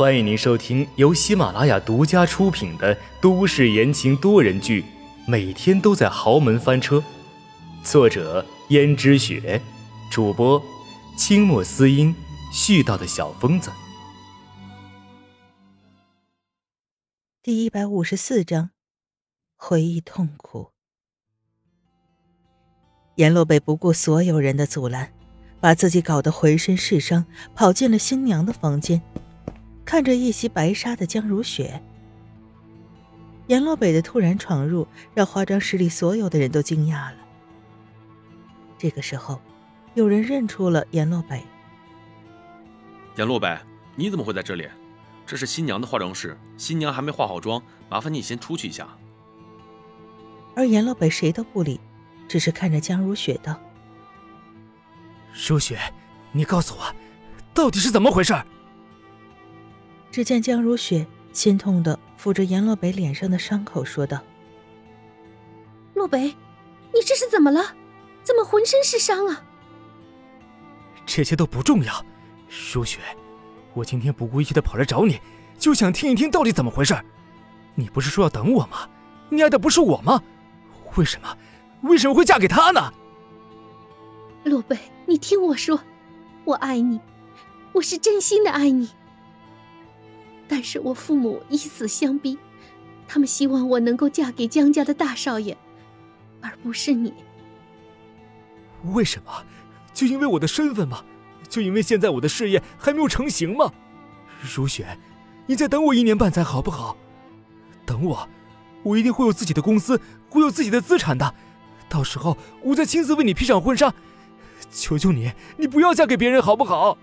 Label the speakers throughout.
Speaker 1: 欢迎您收听由喜马拉雅独家出品的都市言情多人剧《每天都在豪门翻车》，作者：胭脂雪，主播：清墨思音，絮叨的小疯子。
Speaker 2: 第一百五十四章，回忆痛苦。阎洛北不顾所有人的阻拦，把自己搞得浑身是伤，跑进了新娘的房间。看着一袭白纱的江如雪，阎洛北的突然闯入让化妆室里所有的人都惊讶了。这个时候，有人认出了阎洛北。
Speaker 3: 阎洛北，你怎么会在这里？这是新娘的化妆室，新娘还没化好妆，麻烦你先出去一下。
Speaker 2: 而阎洛北谁都不理，只是看着江如雪道：“
Speaker 4: 如雪，你告诉我，到底是怎么回事？”
Speaker 2: 只见江如雪心痛的抚着阎洛北脸上的伤口，说道：“
Speaker 5: 洛北，你这是怎么了？怎么浑身是伤啊？”
Speaker 4: 这些都不重要，如雪，我今天不顾一切的跑来找你，就想听一听到底怎么回事。你不是说要等我吗？你爱的不是我吗？为什么？为什么会嫁给他呢？
Speaker 5: 洛北，你听我说，我爱你，我是真心的爱你。但是我父母以死相逼，他们希望我能够嫁给江家的大少爷，而不是你。
Speaker 4: 为什么？就因为我的身份吗？就因为现在我的事业还没有成型吗？如雪，你再等我一年半载好不好？等我，我一定会有自己的公司，会有自己的资产的。到时候我再亲自为你披上婚纱。求求你，你不要嫁给别人好不好？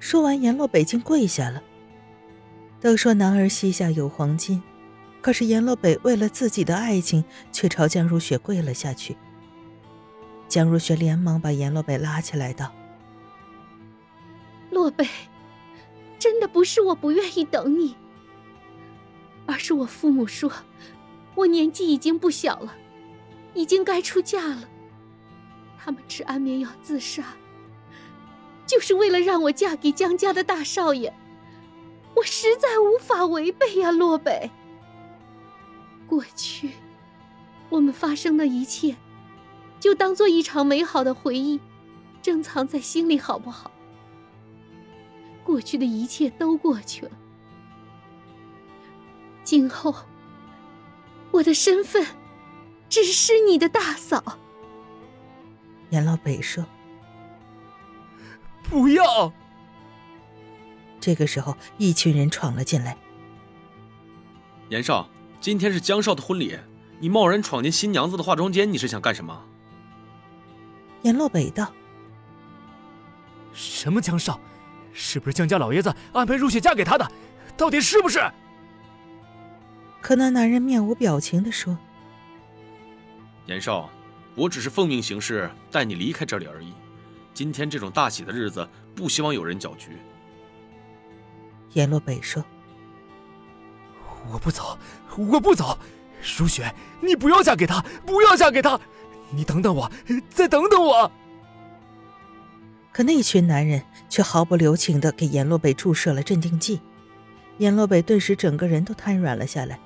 Speaker 2: 说完，阎洛北京跪下了。都说男儿膝下有黄金，可是阎洛北为了自己的爱情，却朝江如雪跪了下去。江如雪连忙把阎洛北拉起来道：“
Speaker 5: 洛北，真的不是我不愿意等你，而是我父母说，我年纪已经不小了，已经该出嫁了。他们吃安眠药自杀，就是为了让我嫁给江家的大少爷。”我实在无法违背呀，洛北。过去我们发生的一切，就当做一场美好的回忆，珍藏在心里，好不好？过去的一切都过去了，今后我的身份只是你的大嫂。
Speaker 2: 阎老北说：“
Speaker 4: 不要。”
Speaker 2: 这个时候，一群人闯了进来。
Speaker 3: 严少，今天是江少的婚礼，你贸然闯进新娘子的化妆间，你是想干什么？
Speaker 2: 严洛北道：“
Speaker 4: 什么江少？是不是江家老爷子安排如雪嫁给他的？到底是不是？”
Speaker 2: 可那男人面无表情的说：“
Speaker 3: 严少，我只是奉命行事，带你离开这里而已。今天这种大喜的日子，不希望有人搅局。”
Speaker 2: 阎洛北说：“
Speaker 4: 我不走，我不走，如雪，你不要嫁给他，不要嫁给他，你等等我，再等等我。”
Speaker 2: 可那群男人却毫不留情的给阎洛北注射了镇定剂，阎洛北顿时整个人都瘫软了下来。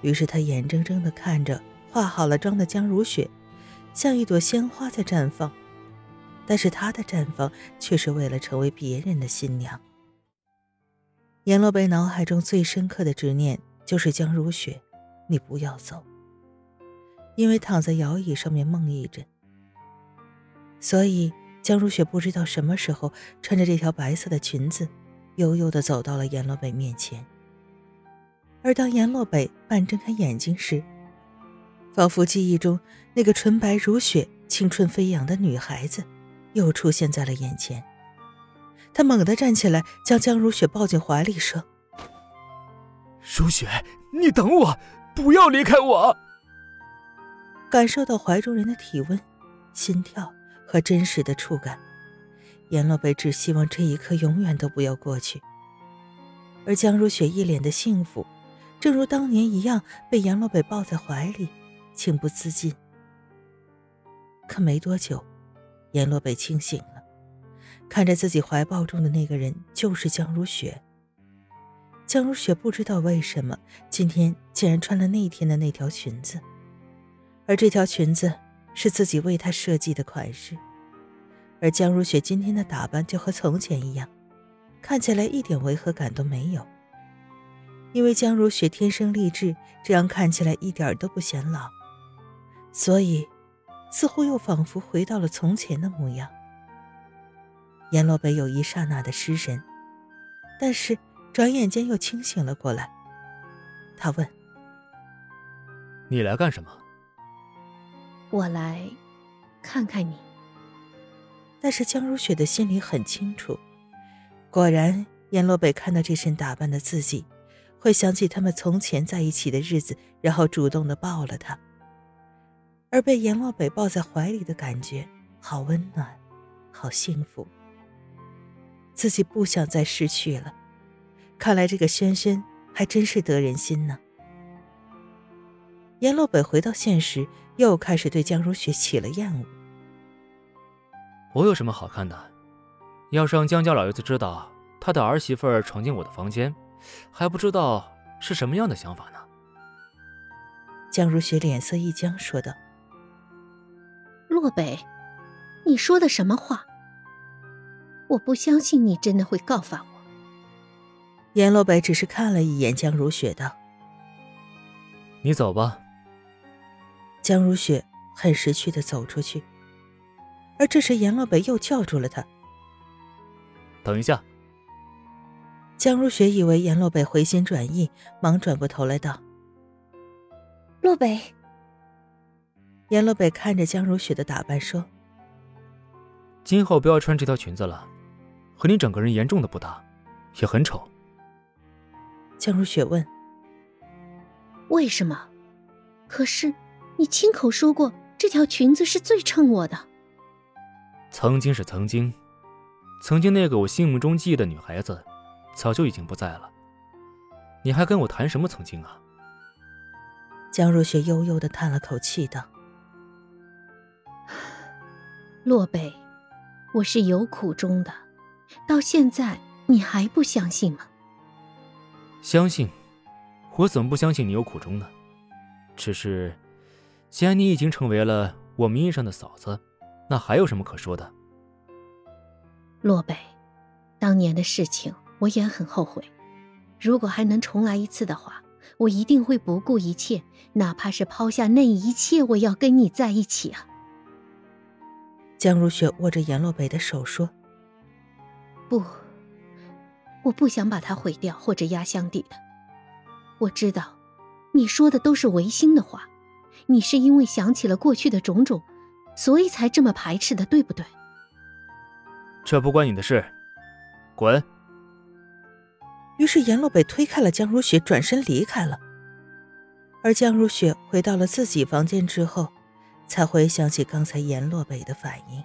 Speaker 2: 于是他眼睁睁的看着化好了妆的江如雪，像一朵鲜花在绽放，但是她的绽放却是为了成为别人的新娘。阎洛北脑海中最深刻的执念就是江如雪，你不要走。因为躺在摇椅上面梦一阵，所以江如雪不知道什么时候穿着这条白色的裙子，悠悠的走到了阎洛北面前。而当阎洛北半睁开眼睛时，仿佛记忆中那个纯白如雪、青春飞扬的女孩子，又出现在了眼前。他猛地站起来，将江如雪抱进怀里，说：“
Speaker 4: 如雪，你等我，不要离开我。”
Speaker 2: 感受到怀中人的体温、心跳和真实的触感，阎洛北只希望这一刻永远都不要过去。而江如雪一脸的幸福，正如当年一样，被阎洛北抱在怀里，情不自禁。可没多久，阎洛北清醒了。看着自己怀抱中的那个人就是江如雪。江如雪不知道为什么今天竟然穿了那天的那条裙子，而这条裙子是自己为她设计的款式，而江如雪今天的打扮就和从前一样，看起来一点违和感都没有。因为江如雪天生丽质，这样看起来一点都不显老，所以似乎又仿佛回到了从前的模样。阎罗北有一刹那的失神，但是转眼间又清醒了过来。他问：“
Speaker 4: 你来干什么？”“
Speaker 5: 我来看看你。”
Speaker 2: 但是江如雪的心里很清楚，果然阎罗北看到这身打扮的自己。会想起他们从前在一起的日子，然后主动的抱了她。而被阎罗北抱在怀里的感觉，好温暖，好幸福。自己不想再失去了。看来这个轩轩还真是得人心呢。阎洛北回到现实，又开始对江如雪起了厌恶。
Speaker 4: 我有什么好看的？要是让江家老爷子知道他的儿媳妇闯进我的房间。还不知道是什么样的想法呢。
Speaker 2: 江如雪脸色一僵，说道：“
Speaker 5: 洛北，你说的什么话？我不相信你真的会告发我。”
Speaker 2: 阎洛北只是看了一眼江如雪，道：“
Speaker 4: 你走吧。”
Speaker 2: 江如雪很识趣的走出去，而这时阎洛北又叫住了他：“
Speaker 4: 等一下。”
Speaker 2: 江如雪以为阎洛北回心转意，忙转过头来道：“
Speaker 5: 洛北。”
Speaker 2: 阎洛北看着江如雪的打扮说：“
Speaker 4: 今后不要穿这条裙子了，和你整个人严重的不搭，也很丑。”
Speaker 2: 江如雪问：“
Speaker 5: 为什么？可是你亲口说过这条裙子是最衬我的。”
Speaker 4: 曾经是曾经，曾经那个我心目中记忆的女孩子。早就已经不在了，你还跟我谈什么曾经啊？
Speaker 2: 江若雪悠悠的叹了口气，道：“
Speaker 5: 洛北，我是有苦衷的，到现在你还不相信吗？”
Speaker 4: 相信，我怎么不相信你有苦衷呢？只是，既然你已经成为了我名义上的嫂子，那还有什么可说的？
Speaker 5: 洛北，当年的事情。我也很后悔，如果还能重来一次的话，我一定会不顾一切，哪怕是抛下那一切，我要跟你在一起啊！
Speaker 2: 江如雪握着阎洛北的手说：“
Speaker 5: 不，我不想把它毁掉或者压箱底的。我知道，你说的都是违心的话，你是因为想起了过去的种种，所以才这么排斥的，对不对？
Speaker 4: 这不关你的事，滚！”
Speaker 2: 于是阎洛北推开了江如雪，转身离开了。而江如雪回到了自己房间之后，才回想起刚才阎洛北的反应。